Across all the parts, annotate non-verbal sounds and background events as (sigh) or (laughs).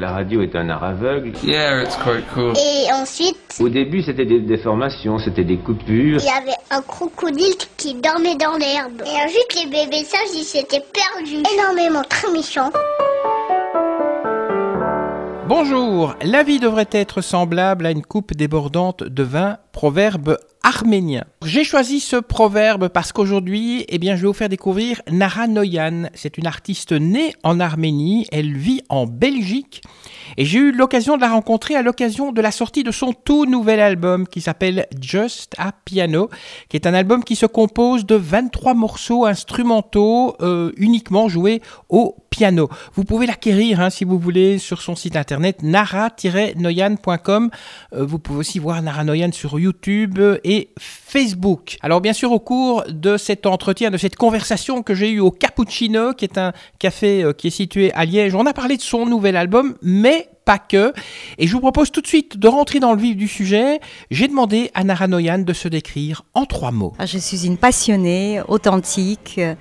La radio est un art aveugle. Yeah, it's quite cool. Et ensuite, Au début, c'était des déformations, c'était des coupures. il y avait un crocodile qui dormait dans l'herbe. Et ensuite, les bébés sages, ils s'étaient perdus. Énormément, très méchants. Bonjour, la vie devrait être semblable à une coupe débordante de vin, proverbe arménien. J'ai choisi ce proverbe parce qu'aujourd'hui, eh bien, je vais vous faire découvrir Nara Noyan. C'est une artiste née en Arménie, elle vit en Belgique et j'ai eu l'occasion de la rencontrer à l'occasion de la sortie de son tout nouvel album qui s'appelle Just a Piano, qui est un album qui se compose de 23 morceaux instrumentaux euh, uniquement joués au piano. Vous pouvez l'acquérir hein, si vous voulez sur son site internet nara-noyan.com. Euh, vous pouvez aussi voir Nara Noyan sur YouTube Facebook. Alors bien sûr au cours de cet entretien, de cette conversation que j'ai eue au Cappuccino, qui est un café euh, qui est situé à Liège, on a parlé de son nouvel album, mais pas que. Et je vous propose tout de suite de rentrer dans le vif du sujet. J'ai demandé à Nara Noyan de se décrire en trois mots. Ah, Je suis une passionnée, authentique euh,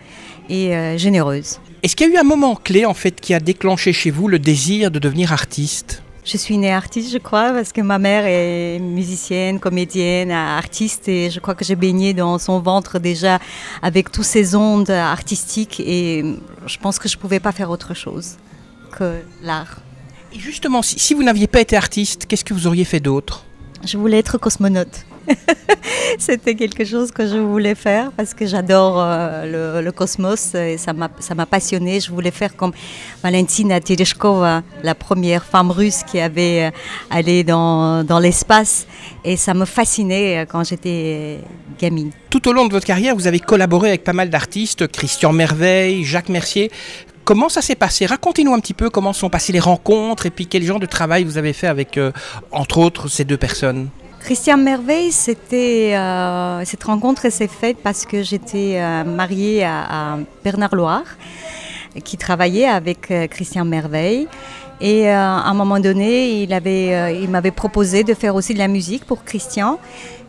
et euh, généreuse. Est-ce qu'il y a eu un moment clé en fait qui a déclenché chez vous le désir de devenir artiste? Je suis née artiste, je crois, parce que ma mère est musicienne, comédienne, artiste, et je crois que j'ai baigné dans son ventre déjà avec toutes ces ondes artistiques, et je pense que je ne pouvais pas faire autre chose que l'art. Et justement, si, si vous n'aviez pas été artiste, qu'est-ce que vous auriez fait d'autre? Je voulais être cosmonaute. (laughs) C'était quelque chose que je voulais faire parce que j'adore euh, le, cosmos et ça m'a passionnée. Je voulais faire comme Valentina Tereshkova, la première femme russe qui avait euh, allé dans, dans l'espace et ça me fascinait euh, quand j'étais gamine. Tout au long de votre carrière, vous avez collaboré avec pas mal d'artistes, Christian Merveille, Jacques Mercier. Comment ça s'est passé? Racontez-nous un petit peu comment sont passées les rencontres et puis quel genre de travail vous avez fait avec, entre autres, ces deux personnes. Christian Merveille, c'était euh, cette rencontre s'est faite parce que j'étais euh, mariée à, Bernard Loire, qui travaillait avec euh, Christian Merveille. Et à un moment donné, il avait, il m'avait proposé de faire aussi de la musique pour Christian.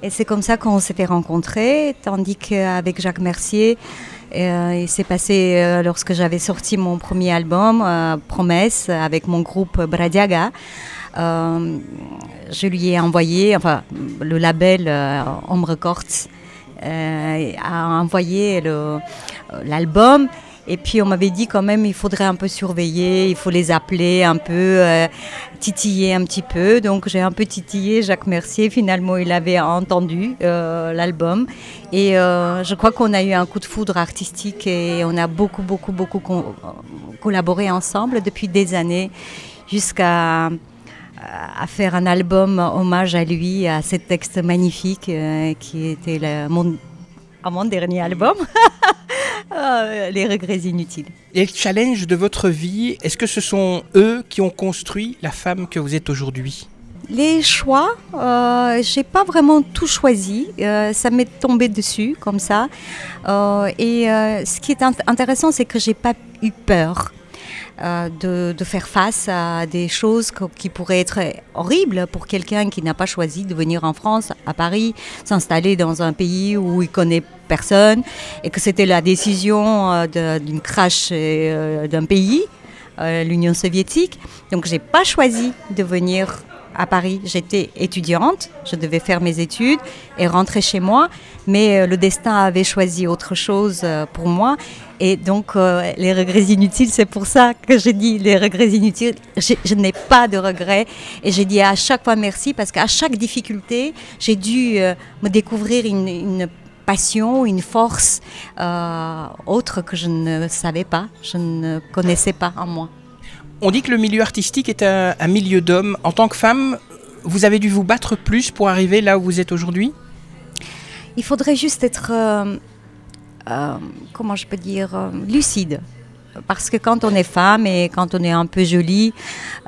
Et c'est comme ça qu'on s'était rencontrés, tandis qu'avec Jacques Mercier, euh, il s'est passé lorsque j'avais sorti mon premier album, Promesse, avec mon groupe Bradiaga. Je lui ai envoyé, enfin, le label euh, Home Records euh, a envoyé l'album. Et puis on m'avait dit quand même il faudrait un peu surveiller, il faut les appeler un peu, euh, titiller un petit peu. Donc j'ai un peu titillé Jacques Mercier. Finalement il avait entendu euh, l'album. Et je crois qu'on a eu un coup de foudre artistique et on a beaucoup, beaucoup, beaucoup collaboré ensemble depuis des années jusqu'à à faire un album hommage à lui, à cet texte magnifique euh, qui était mon, à mon dernier album, (laughs) Euh, Les regrets inutiles. Les challenges de votre vie, est-ce que ce sont eux qui ont construit la femme que vous êtes aujourd'hui? Les choix, euh, j'ai pas vraiment tout choisi. Euh, ça m'est tombé dessus comme ça. Euh, et ce qui est int- intéressant, c'est que j'ai pas eu peur. Euh, de, faire face à des choses qui pourraient être horribles pour quelqu'un qui n'a pas choisi de venir en France, à Paris, s'installer dans un pays où il connaît personne, et que c'était la décision euh, d'une crash euh, d'un pays, l'Union soviétique. Donc j'ai pas choisi de venir à Paris. J'étais étudiante, je devais faire mes études et rentrer chez moi, mais euh, le destin avait choisi autre chose euh, pour moi. Et donc euh, les regrets inutiles, c'est pour ça que j'ai dit les regrets inutiles. Je, n'ai pas de regrets et j'ai dit à chaque fois merci parce qu'à chaque difficulté, j'ai dû me découvrir une, passion, une force autre que je ne savais pas, je ne connaissais pas en moi. On dit que le milieu artistique est un, milieu d'hommes. En tant que femme, vous avez dû vous battre plus pour arriver là où vous êtes aujourd'hui? Il faudrait juste être, euh, euh, comment je peux dire, euh, lucide. Parce que quand on est femme et quand on est un peu jolie,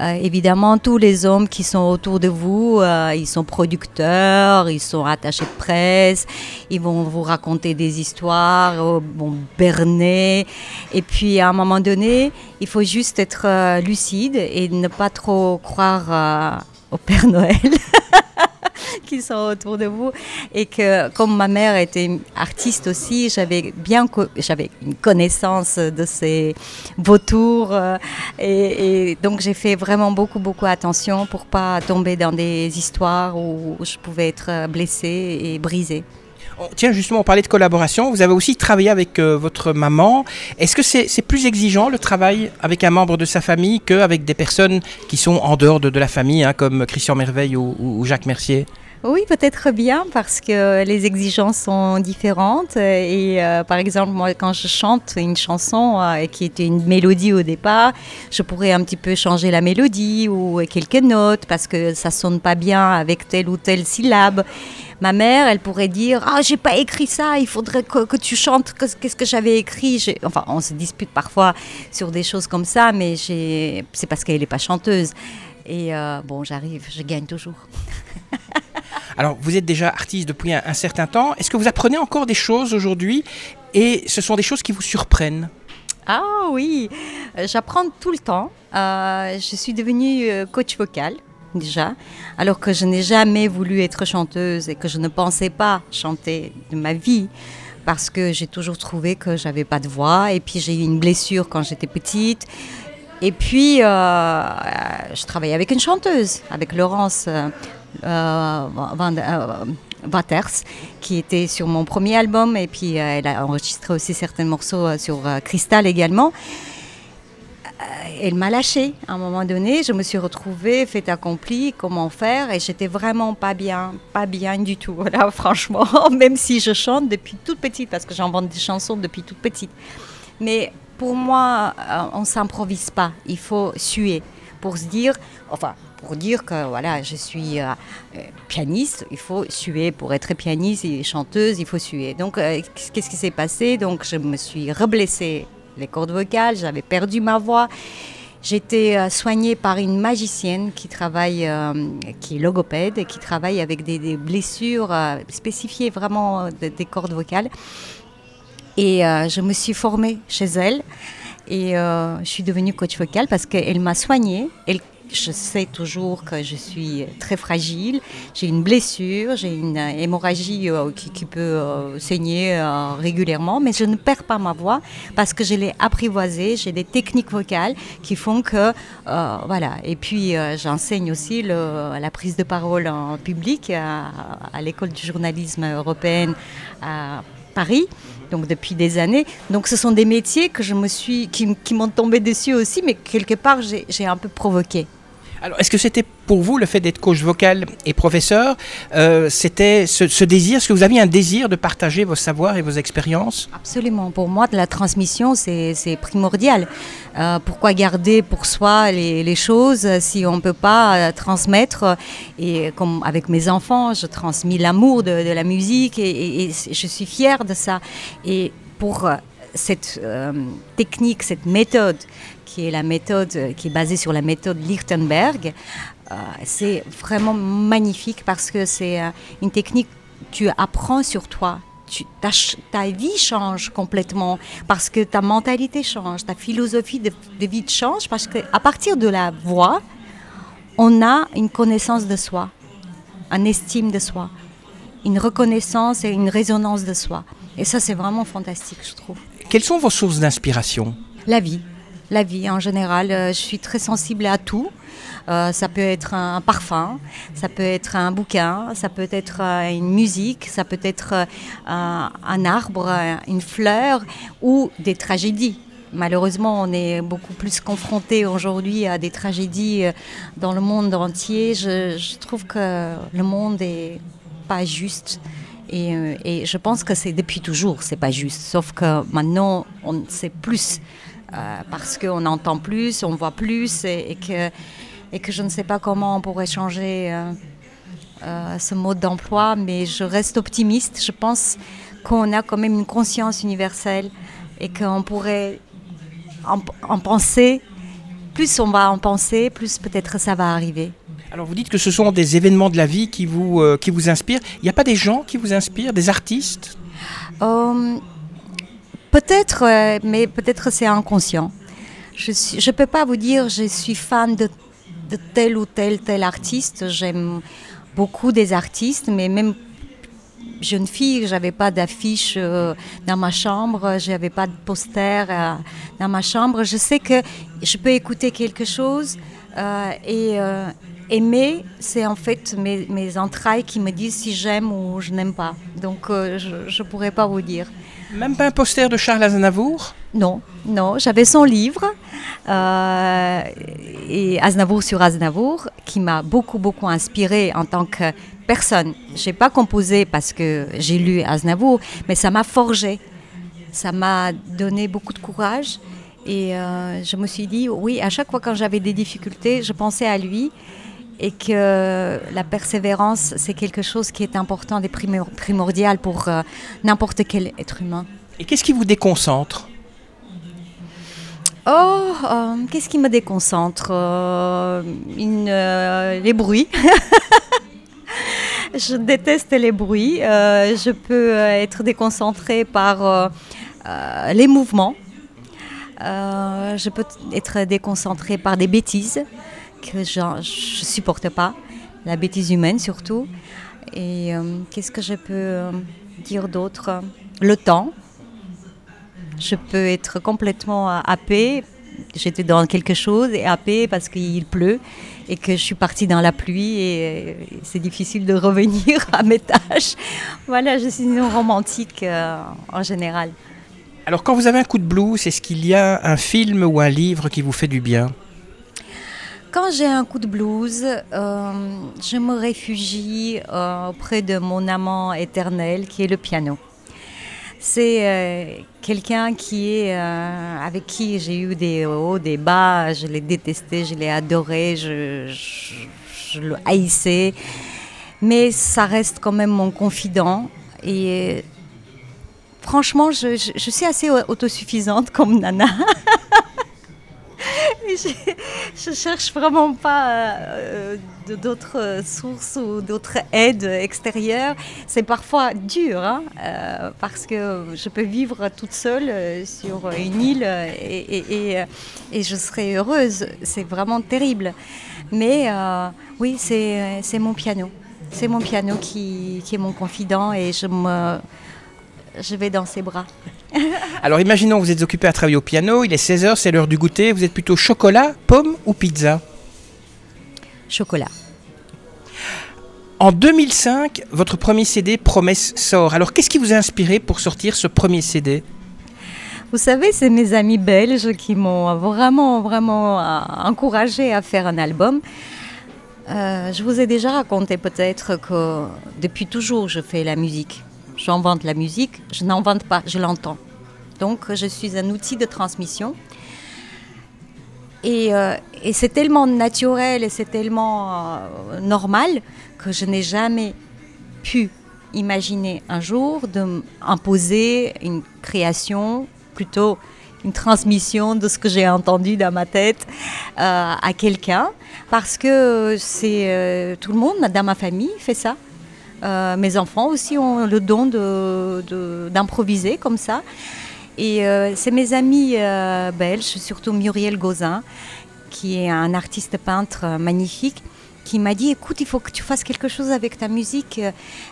euh, évidemment, tous les hommes qui sont autour de vous, euh, ils sont producteurs, ils sont attachés de presse, ils vont vous raconter des histoires, euh, vont berner. Et puis, à un moment donné, il faut juste être euh, lucide et ne pas trop croire au Père Noël. (laughs) (laughs) qui sont autour de vous. Et que comme ma mère était artiste aussi, j'avais bien j'avais une connaissance de ces vautours. Euh, et, et donc j'ai fait vraiment beaucoup, beaucoup attention pour pas tomber dans des histoires où je pouvais être blessée et brisée. Oh, tiens, justement, on parlait de collaboration. Vous avez aussi travaillé avec euh, votre maman. Est-ce que c'est plus exigeant le travail avec un membre de sa famille qu'avec des personnes qui sont en dehors de, la famille, hein, comme Christian Merveille ou, Jacques Mercier? Oui, peut-être bien parce que les exigences sont différentes. Et euh, par exemple, moi, quand je chante une chanson euh, qui était une mélodie au départ, je pourrais un petit peu changer la mélodie ou quelques notes parce que ça sonne pas bien avec telle ou telle syllabe. Ma mère, elle pourrait dire Ah, j'ai pas écrit ça, il faudrait que, tu chantes qu'est-ce que j'avais écrit? Enfin, on se dispute parfois sur des choses comme ça, mais c'est parce qu'elle n'est pas chanteuse. Et euh, bon, j'arrive, je gagne toujours. (laughs) Alors, vous êtes déjà artiste depuis un, certain temps. Est-ce que vous apprenez encore des choses aujourd'hui? Et ce sont des choses qui vous surprennent? Ah oui, euh, j'apprends tout le temps. Euh, je suis devenue coach vocal déjà, alors que je n'ai jamais voulu être chanteuse et que je ne pensais pas chanter de ma vie parce que j'ai toujours trouvé que j'avais pas de voix et puis j'ai eu une blessure quand j'étais petite et puis euh, je travaillais avec une chanteuse, avec Laurence euh, euh, Waters, qui était sur mon premier album et puis elle a enregistré aussi certains morceaux sur Crystal également. Euh, elle m'a lâché à un moment donné. Je me suis retrouvée fait accompli, comment faire, et j'étais vraiment pas bien, pas bien du tout. (laughs) Voilà, franchement, (laughs) même si je chante depuis toute petite, parce que j'invente des chansons depuis toute petite. Mais pour moi, euh, on s'improvise pas. Il faut suer pour se dire, enfin, pour dire que voilà, je suis euh, pianiste, il faut suer pour être pianiste et chanteuse, il faut suer. Donc, qu'est-ce qui s'est passé? Donc, je me suis reblessée les cordes vocales, j'avais perdu ma voix. J'étais euh, soignée par une magicienne qui travaille, euh, qui est logopède qui travaille avec des, blessures euh, spécifiées vraiment des cordes vocales. Et je me suis formée chez elle et je suis devenue coach vocal parce qu'elle m'a soignée. Je sais toujours que je suis très fragile. J'ai une blessure, j'ai une hémorragie euh, qui, peut euh, saigner euh, régulièrement, mais je ne perds pas ma voix parce que je l'ai apprivoisée. J'ai des techniques vocales qui font que, voilà. Et puis, j'enseigne aussi la prise de parole en public à, l'école du journalisme européenne à Paris donc depuis des années. Donc ce sont des métiers que je me suis, qui, qui m'ont tombé dessus aussi, mais quelque part j'ai un peu provoqué. Alors, est-ce que c'était pour vous le fait d'être coach vocal et professeur euh, C'était ce, désir Est-ce que vous aviez un désir de partager vos savoirs et vos expériences? Absolument. Pour moi, de la transmission, c'est primordial. Euh, pourquoi garder pour soi les, choses si on ne peut pas euh, transmettre? Et comme avec mes enfants, je transmets l'amour de, la musique et, je suis fière de ça. Et pour cette technique, cette méthode qui est la méthode euh, qui est basée sur la méthode Lichtenberg. Euh, c'est vraiment magnifique parce que c'est euh, une technique tu apprends sur toi. Tu, ta, vie change complètement parce que ta mentalité change, ta philosophie de, vie change parce qu'à partir de la voix, on a une connaissance de soi, une estime de soi, une reconnaissance et une résonance de soi. Et ça, c'est vraiment fantastique, je trouve. Quelles sont vos sources d'inspiration? La vie la vie en général. Euh, je suis très sensible à tout. Euh, ça peut être un parfum, ça peut être un bouquin, ça peut être euh, une musique, ça peut être un arbre, une fleur ou des tragédies. Malheureusement, on est beaucoup plus confronté aujourd'hui à des tragédies dans le monde entier. Je, trouve que le monde est pas juste. Et, et je pense que c'est depuis toujours, c'est pas juste. Sauf que maintenant, on sait plus. Euh, parce qu'on entend plus, on voit plus et, que, et que je ne sais pas comment on pourrait changer euh, euh, ce mode d'emploi, mais je reste optimiste. Je pense qu'on a quand même une conscience universelle et qu'on pourrait en, penser. Plus on va en penser, plus peut-être ça va arriver. Alors vous dites que ce sont des événements de la vie qui vous, qui vous inspirent. Il n'y a pas des gens qui vous inspirent, des artistes? Peut-être, euh, mais peut-être c'est inconscient. Je ne peux pas vous dire je suis fan de, tel ou tel tel artiste. J'aime beaucoup des artistes, mais même jeune fille, j'avais pas d'affiche euh, dans ma chambre, j'avais pas de poster euh, dans ma chambre. Je sais que je peux écouter quelque chose et aimer, c'est en fait mes, entrailles qui me disent si j'aime ou je n'aime pas. Donc je ne pourrais pas vous dire. Même pas un poster de Charles Aznavour? Non, non. J'avais son livre, et Aznavour sur Aznavour, qui m'a beaucoup, beaucoup inspiré en tant que personne. Je n'ai pas composé parce que j'ai lu Aznavour, mais ça m'a forgé. Ça m'a donné beaucoup de courage. Et euh, je me suis dit, oui, à chaque fois quand j'avais des difficultés, je pensais à lui et que la persévérance, c'est quelque chose qui est important et primordial pour euh, n'importe quel être humain. Et qu'est-ce qui vous déconcentre? Oh, euh, qu'est-ce qui me déconcentre? Les bruits. (laughs) je déteste les bruits. Euh, je peux euh, être déconcentrée par euh, les mouvements. je peux être déconcentrée par des bêtises que je ne supporte pas, la bêtise humaine surtout. Et qu'est-ce que je peux dire d'autre? Le temps. Je peux être complètement happée j'étais dans quelque chose et happée parce qu'il pleut et que je suis partie dans la pluie et c'est difficile de revenir (laughs) à mes tâches. Voilà, je suis une romantique euh, en général. Alors quand vous avez un coup de blues, est-ce qu'il y a un film ou un livre qui vous fait du bien? Quand j'ai un coup de blues, euh, je me réfugie euh, auprès de mon amant éternel qui est le piano. C'est euh, quelqu'un qui est euh, avec qui j'ai eu des hauts, des bas. Je l'ai détesté, je l'ai adoré, je, le haïssais. Mais ça reste quand même mon confident. Et franchement, je suis assez autosuffisante comme Nana. (laughs) je, ne cherche vraiment pas euh, d'autres sources ou d'autres aides extérieures. C'est parfois dur hein, euh, parce que je peux vivre toute seule euh, sur une île et, et, je serai heureuse. C'est vraiment terrible. Mais oui, c'est mon piano. C'est mon piano qui, qui est mon confident et je me je vais dans ses bras. (laughs) Alors imaginons que vous êtes occupé à travailler au piano, il est 16h, c'est l'heure du goûter, vous êtes plutôt chocolat, pomme ou pizza? Chocolat. En 2005, votre premier CD Promesse sort. Alors qu'est-ce qui vous a inspiré pour sortir ce premier CD vous savez, c'est mes amis belges qui m'ont vraiment, vraiment euh, encouragé à faire un album. Euh, je vous ai déjà raconté peut-être que depuis toujours je fais la musique j'invente la musique, je n'invente pas, je l'entends. Donc je suis un outil de transmission. Et, euh, c'est tellement naturel et c'est tellement euh, normal que je n'ai jamais pu imaginer un jour d'imposer une création, plutôt une transmission de ce que j'ai entendu dans ma tête euh, à quelqu'un, parce que c'est tout le monde dans ma famille fait ça. Euh, mes enfants aussi ont le don d'improviser comme ça. Et euh, c'est mes amis euh, belges, surtout Muriel Gauzin, qui est un artiste peintre magnifique, qui m'a dit écoute, il faut que tu fasses quelque chose avec ta musique,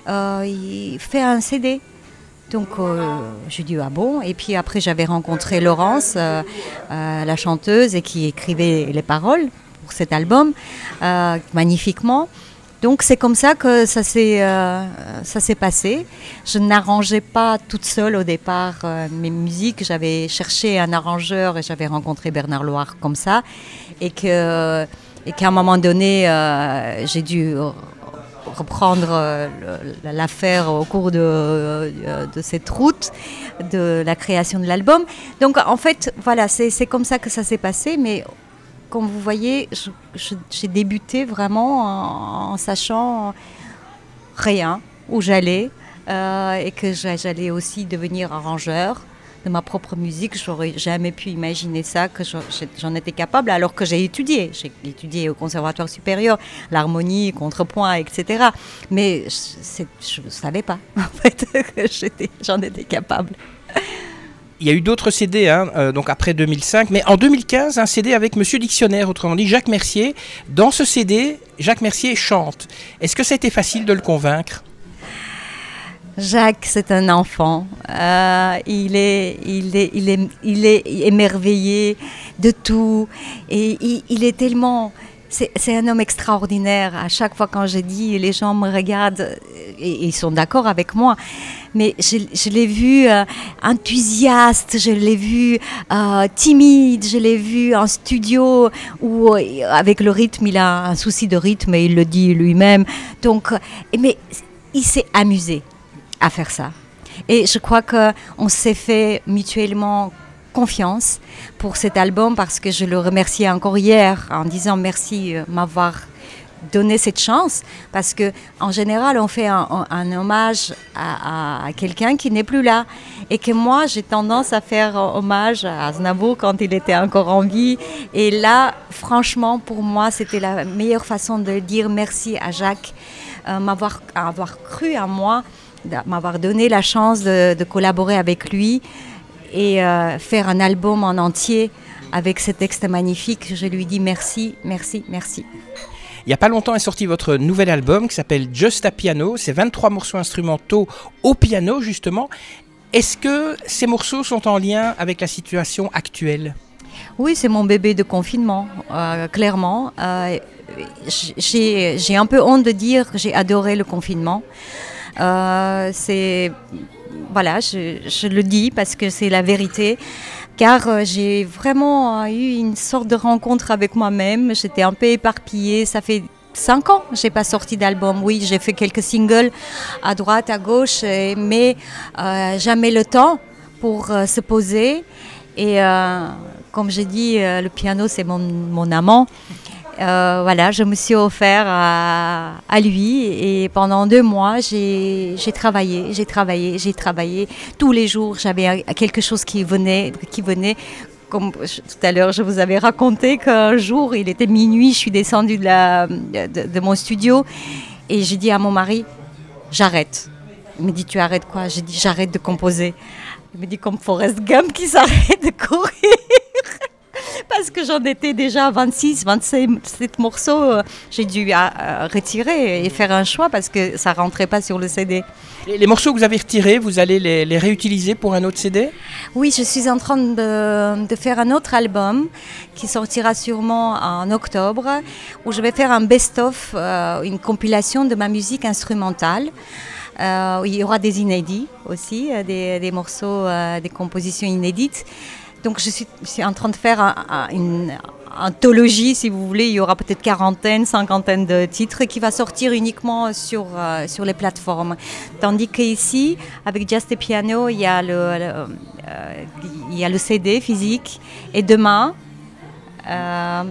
fais un CD. Donc j'ai dit ah bon? Et puis après j'avais rencontré Laurence, la chanteuse et qui écrivait les paroles pour cet album magnifiquement. Donc c'est comme ça que ça s'est euh, ça s'est passé. Je n'arrangeais pas toute seule au départ euh, mes musiques. J'avais cherché un arrangeur et j'avais rencontré Bernard Loire comme ça, et que et qu'à un moment donné euh, j'ai dû reprendre l'affaire au cours de, de, cette route de la création de l'album. Donc en fait voilà c'est comme ça que ça s'est passé, mais comme vous voyez, j'ai débuté vraiment en, sachant rien, où j'allais, euh, et que j'allais aussi devenir arrangeur de ma propre musique. J'aurais jamais pu imaginer ça, que j'en étais capable, alors que j'ai étudié. J'ai étudié au Conservatoire supérieur, l'harmonie, contrepoint, etc. Mais je ne savais pas, (laughs) en fait, que j'en étais capable. Il y a eu d'autres CD, hein, euh, donc après 2005, mais en 2015, un CD avec Monsieur Dictionnaire, autrement dit Jacques Mercier. Dans ce CD, Jacques Mercier chante. Est-ce que ça a été facile de le convaincre? Jacques, c'est un enfant. Euh, il, est, il, est, il, est, il est émerveillé de tout. Et il est tellement c'est un homme extraordinaire. À chaque fois quand je dis, les gens me regardent et, ils sont d'accord avec moi. Mais je, l'ai vu euh, enthousiaste, je l'ai vu euh, timide, je l'ai vu en studio où euh, avec le rythme, il a un souci de rythme et il le dit lui-même. Donc, mais il s'est amusé à faire ça. Et je crois qu'on s'est fait mutuellement confiance pour cet album parce que je le remerciais encore hier en disant merci euh, m'avoir donné cette chance. Parce que en général on fait un, hommage à, quelqu'un qui n'est plus là. Et que moi j'ai tendance à faire hommage à Aznavour quand il était encore en vie. Et là franchement pour moi c'était la meilleure façon de dire merci à Jacques euh, m'avoir avoir cru à moi m'avoir donné la chance de collaborer avec lui et euh, faire un album en entier avec ce texte magnifique. Je lui dis merci, merci, merci. Il n'y a pas longtemps est sorti votre nouvel album qui s'appelle Just a Piano. C'est 23 morceaux instrumentaux au piano justement. Est-ce que ces morceaux sont en lien avec la situation actuelle? Oui, c'est mon bébé de confinement, euh, clairement. Euh, j'ai un peu honte de dire que j'ai adoré le confinement. c'est voilà, je, le dis parce que c'est la vérité. Car euh, j'ai vraiment euh, eu une sorte de rencontre avec moi-même. J'étais un peu éparpillée. Ça fait cinq ans, j'ai pas sorti d'album. Oui, j'ai fait quelques singles à droite, à gauche, mais euh, jamais le temps pour se poser. Et comme j'ai dit, le piano c'est mon amant. Euh, voilà, je me suis offert à, lui et pendant deux mois, j'ai travaillé, j'ai travaillé, j'ai travaillé. Tous les jours, j'avais quelque chose qui venait, qui venait. Comme tout à l'heure, je vous avais raconté qu'un jour, il était minuit, je suis descendue de, la, de, mon studio et j'ai dit à mon mari, j'arrête. Il me dit, tu arrêtes quoi? J'ai dit, j'arrête de composer. Il me dit, comme Forrest Gump qui s'arrête de courir parce que j'en étais déjà à 26, 27 morceaux. Euh, j'ai dû euh, retirer et faire un choix parce que ça rentrait pas sur le CD. Les, morceaux que vous avez retirés, vous allez les, réutiliser pour un autre CD Oui, je suis en train de, faire un autre album qui sortira sûrement en octobre, où je vais faire un best-of, euh, une compilation de ma musique instrumentale. il y aura des inédits aussi, des, des morceaux, des compositions inédites. Donc je suis, en train de faire une anthologie, si vous voulez. Il y aura peut-être quarantaine, cinquantaine de titres qui va sortir uniquement sur, euh, sur les plateformes. Tandis qu'ici, avec Just Piano, il y, a le, euh, il y a le CD physique. Et demain, euh,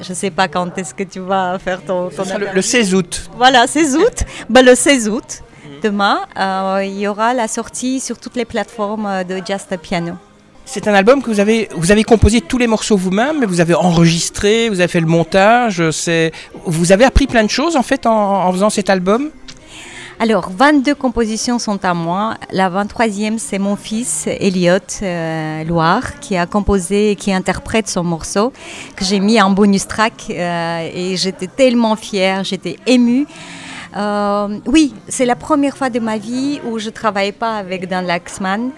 je ne sais pas quand est-ce que tu vas faire ton... ton le, 16 août. Voilà, 16 août. (laughs) ben, le 16 août, demain, il y aura la sortie sur toutes les plateformes de Just a Piano. C'est un album que vous avez, vous avez composé tous les morceaux vous-même, vous avez enregistré, vous avez fait le montage. Vous avez appris plein de choses en fait en, faisant cet album? Alors, 22 compositions sont à moi. La 23e, c'est mon fils, Elliot euh, Loire, qui a composé et qui interprète son morceau, que j'ai mis en bonus track. Euh, et j'étais tellement fière, j'étais émue. Euh, oui, c'est la première fois de ma vie où je ne travaillais pas avec Dan Laxman.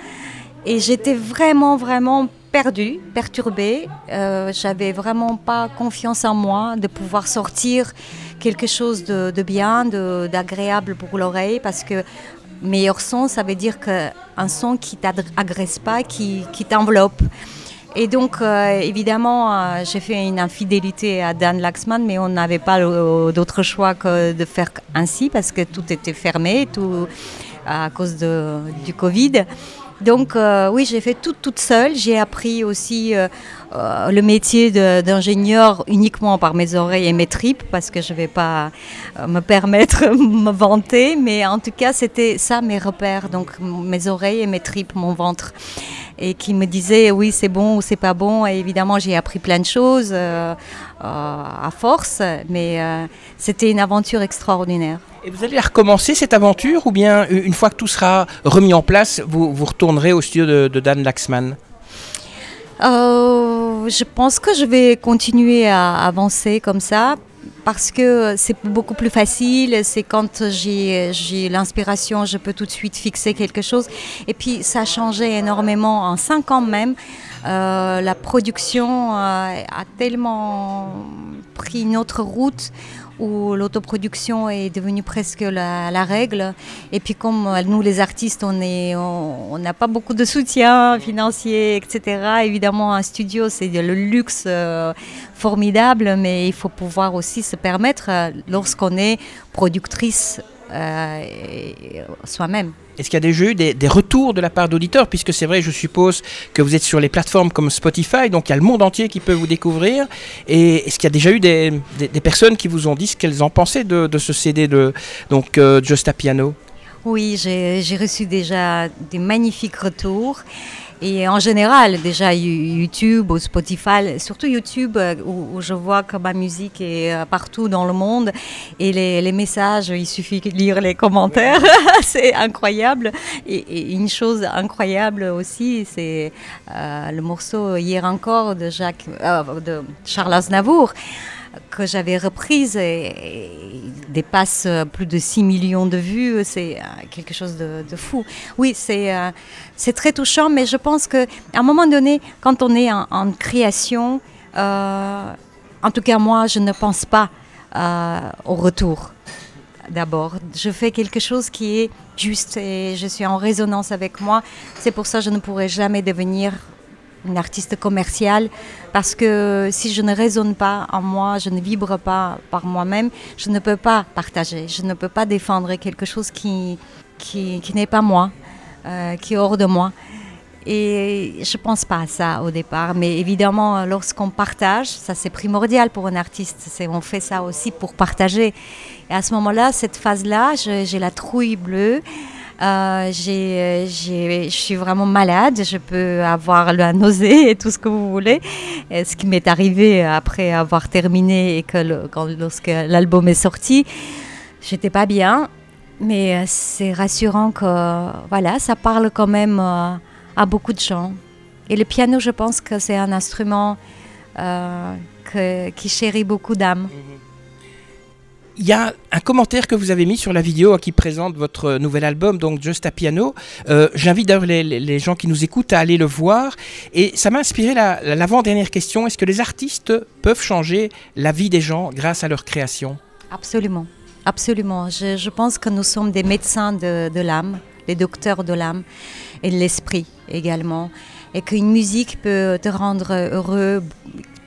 Et j'étais vraiment, vraiment perdue, perturbée. Euh, J'avais vraiment pas confiance en moi de pouvoir sortir quelque chose de, bien, d'agréable pour l'oreille, parce que meilleur son, ça veut dire qu'un son qui t'agresse pas, qui, qui t'enveloppe. Et donc, euh, évidemment, euh, j'ai fait une infidélité à Dan Laxman, mais on n'avait pas d'autre choix que de faire ainsi parce que tout était fermé, tout à cause de, du Covid. Donc euh, oui, j'ai fait tout toute seule. J'ai appris aussi euh, euh, le métier d'ingénieur uniquement par mes oreilles et mes tripes parce que je ne vais pas me permettre de (laughs) me vanter. Mais en tout cas, c'était ça mes repères. Donc mes oreilles et mes tripes, mon ventre. Et qui me disaient oui, c'est bon ou c'est pas bon. Et évidemment, j'ai appris plein de choses à force, mais c'était une aventure extraordinaire. Et vous allez recommencer cette aventure ou bien une fois que tout sera remis en place, vous, vous retournerez au studio de, Dan Laxman? Je pense que je vais continuer à avancer comme ça parce que c'est beaucoup plus facile, c'est quand j'ai l'inspiration, je peux tout de suite fixer quelque chose. Et puis ça a changé énormément en cinq ans même. Euh, la production euh, a tellement pris une autre route où l'autoproduction est devenue presque la, règle. Et puis comme euh, nous, les artistes, on n'a pas beaucoup de soutien financier, etc. Évidemment, un studio, c'est le luxe euh, formidable, mais il faut pouvoir aussi se permettre, euh, lorsqu'on est productrice soi-même. Est-ce qu'il y a déjà eu des, retours de la part d'auditeurs? Puisque c'est vrai, je suppose que vous êtes sur les plateformes comme Spotify, donc il y a le monde entier qui peut vous découvrir. Et est-ce qu'il y a déjà eu des, personnes qui vous ont dit ce qu'elles en pensaient de, ce CD de donc, euh, Just a Piano Oui, j'ai reçu déjà des magnifiques retours. Et en général, déjà YouTube ou Spotify, surtout YouTube, euh, où, je vois que ma musique est euh, partout dans le monde. Et les, messages, il suffit de lire les commentaires. (laughs) c'est incroyable. Et, une chose incroyable aussi, c'est euh, le morceau Hier encore de, Jacques, de Charles Aznavour que j'avais reprise et, dépasse plus de 6 millions de vues. C'est euh, quelque chose de, fou. Oui, c'est euh, très touchant, mais je pense qu'à un moment donné, quand on est en, création, euh, en tout cas moi, je ne pense pas au retour. D'abord, je fais quelque chose qui est juste et je suis en résonance avec moi. C'est pour ça que je ne pourrai jamais devenir une artiste commerciale, parce que si je ne résonne pas en moi, je ne vibre pas par moi-même, je ne peux pas partager, je ne peux pas défendre quelque chose qui, qui, n'est pas moi, euh, qui est hors de moi. Et je ne pense pas à ça au départ, mais évidemment, lorsqu'on partage, ça c'est primordial pour un artiste, on fait ça aussi pour partager. Et à ce moment-là, cette phase-là, j'ai la trouille bleue. Euh, je suis vraiment malade, je peux avoir la nausée et tout ce que vous voulez. Ce qui m'est arrivé après avoir terminé et que lorsque l'album est sorti, j'étais pas bien. Mais euh, c'est rassurant que voilà, ça parle quand même euh, à beaucoup de gens. Et le piano, je pense que c'est un instrument qui chérit beaucoup d'âmes. Mhm il y a un commentaire que vous avez mis sur la vidéo qui présente votre nouvel album, donc Just a Piano. Euh, j'invite d'ailleurs les, gens qui nous écoutent à aller le voir. Et ça m'a inspiré l'avant-dernière question. Est-ce que les artistes peuvent changer la vie des gens grâce à leur création? Absolument. Absolument. Je, pense que nous sommes des médecins de, de l'âme, des docteurs de l'âme et de l'esprit également. Et qu'une musique peut te rendre heureux,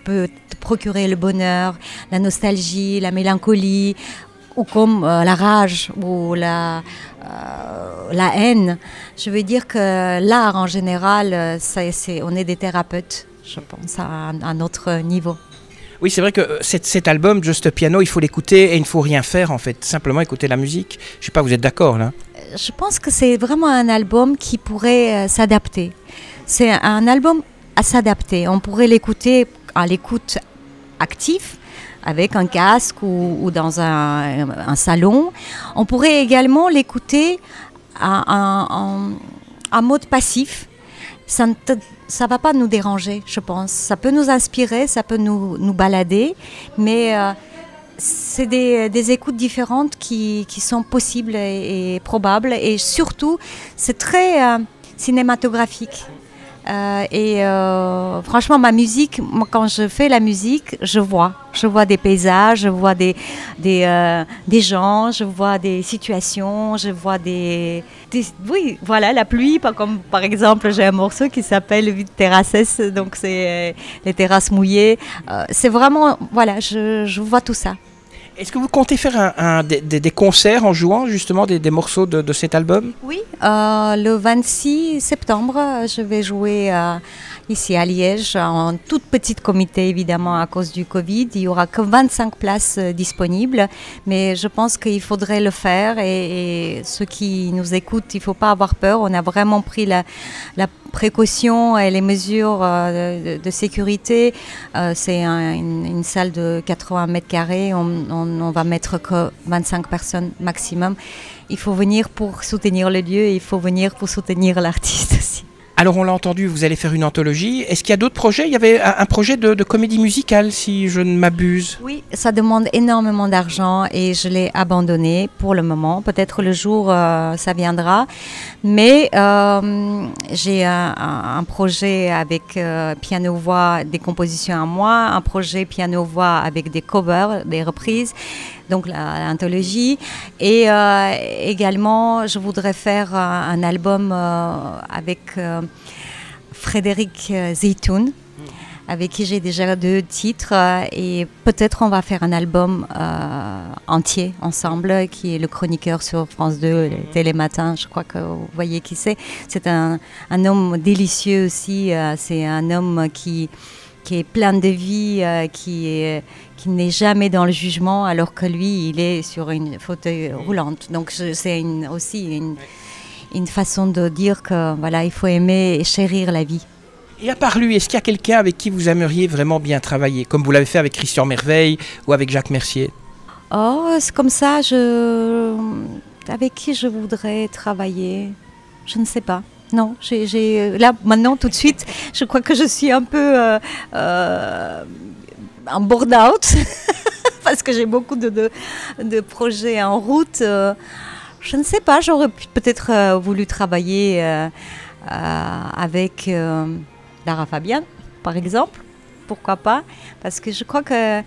peut te procurer le bonheur, la nostalgie, la mélancolie, ou comme euh, la rage ou la, euh, la haine. Je veux dire que l'art en général, euh, on est des thérapeutes, je pense, à un, autre niveau. Oui, c'est vrai que cet, cet, album, Just a Piano, il faut l'écouter et il ne faut rien faire en fait, simplement écouter la musique. Je sais pas, vous êtes d'accord là? Je pense que c'est vraiment un album qui pourrait s'adapter. C'est un album à s'adapter. On pourrait l'écouter à l'écoute active avec un casque ou, dans un, salon. On pourrait également l'écouter en, mode passif. Ça ne ça va pas nous déranger, je pense. Ça peut nous inspirer, ça peut nous, nous balader, mais euh, c'est des, écoutes différentes qui, sont possibles et, probables. Et surtout, c'est très euh, cinématographique. Euh, et euh, franchement, ma musique, moi, quand je fais la musique, je vois. Je vois des paysages, je vois des, des, euh, des gens, je vois des situations, je vois des, Oui, voilà, la pluie. Comme, par exemple, j'ai un morceau qui s'appelle Terrasses, donc c'est les terrasses mouillées. c'est vraiment. Voilà, je, je vois tout ça. Est-ce que vous comptez faire des, concerts en jouant justement des, morceaux de, cet album? Oui, euh, le 26 septembre, je vais jouer euh, ici à Liège en toute petite comité évidemment à cause du Covid. Il n'y aura que 25 places euh, disponibles, mais je pense qu'il faudrait le faire et, ceux qui nous écoutent, il ne faut pas avoir peur. On a vraiment pris la, précautions et les mesures de, de, sécurité, c'est un, une, une, salle de 80 mètres carrés. On, on, on, va mettre que 25 personnes maximum. Il faut venir pour soutenir le lieu et il faut venir pour soutenir l'artiste aussi. Alors on l'a entendu, vous allez faire une anthologie. Est-ce qu'il y a d'autres projets? Il y avait un, projet de, comédie musicale, si je ne m'abuse. Oui, ça demande énormément d'argent et je l'ai abandonné pour le moment. Peut-être le jour euh, ça viendra. Mais euh, j'ai un, un, projet avec euh, piano-voix, des compositions à moi, un projet piano-voix avec des covers, des reprises donc l'anthologie. Et euh, également, je voudrais faire un, album euh, avec euh, Frédéric Zeytoun, avec qui j'ai déjà deux titres. Et peut-être on va faire un album entier ensemble, qui est le chroniqueur sur France 2, le Télématin. Je crois que vous voyez qui c'est. C'est un, un, homme délicieux aussi. c'est un homme qui qui est plein de vie, euh, qui est qui n'est jamais dans le jugement, alors que lui, il est sur une fauteuil roulante. Donc c'est une, aussi une, une, façon de dire que voilà, il faut aimer et chérir la vie. Et à part lui, est-ce qu'il y a quelqu'un avec qui vous aimeriez vraiment bien travailler, comme vous l'avez fait avec Christian Merveille ou avec Jacques Mercier? Oh, c'est comme ça, je... avec qui je voudrais travailler Je ne sais pas. Non, là maintenant tout de suite, je crois que je suis un peu euh, euh, en board-out (laughs) parce que j'ai beaucoup de, de, projets en route. Euh, je ne sais pas, j'aurais peut-être euh, voulu travailler avec Lara Fabian, par exemple. Pourquoi pas? Parce que je crois que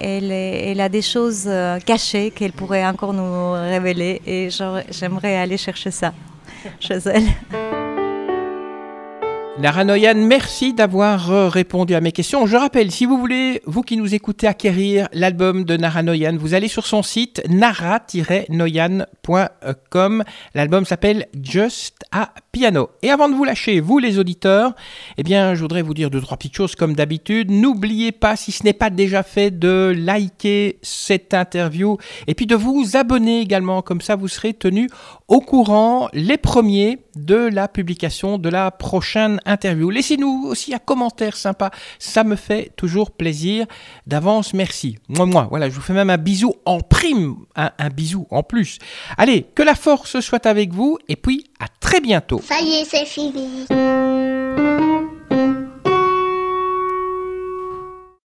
elle, est, elle, a des choses cachées qu'elle pourrait encore nous révéler et j'aimerais aller chercher ça chez Noyan, merci d'avoir répondu à mes questions. Je rappelle, si vous voulez, vous qui nous écoutez, acquérir l'album de Nara Noyan, vous allez sur son site nara-noyan.com. L'album s'appelle Just a Piano. Et avant de vous lâcher, vous les auditeurs, eh bien, je voudrais vous dire deux, trois petites choses comme d'habitude. N'oubliez pas, si ce n'est pas déjà fait, de liker cette interview et puis de vous abonner également. Comme ça, vous serez tenus au courant les premiers de la publication de la prochaine interview. Laissez-nous aussi un commentaire sympa, ça me fait toujours plaisir. D'avance, merci. Moi, moi, voilà, je vous fais même un bisou en prime, un, bisou en plus. Allez, que la force soit avec vous et puis à très bientôt. Ça y est, c'est fini.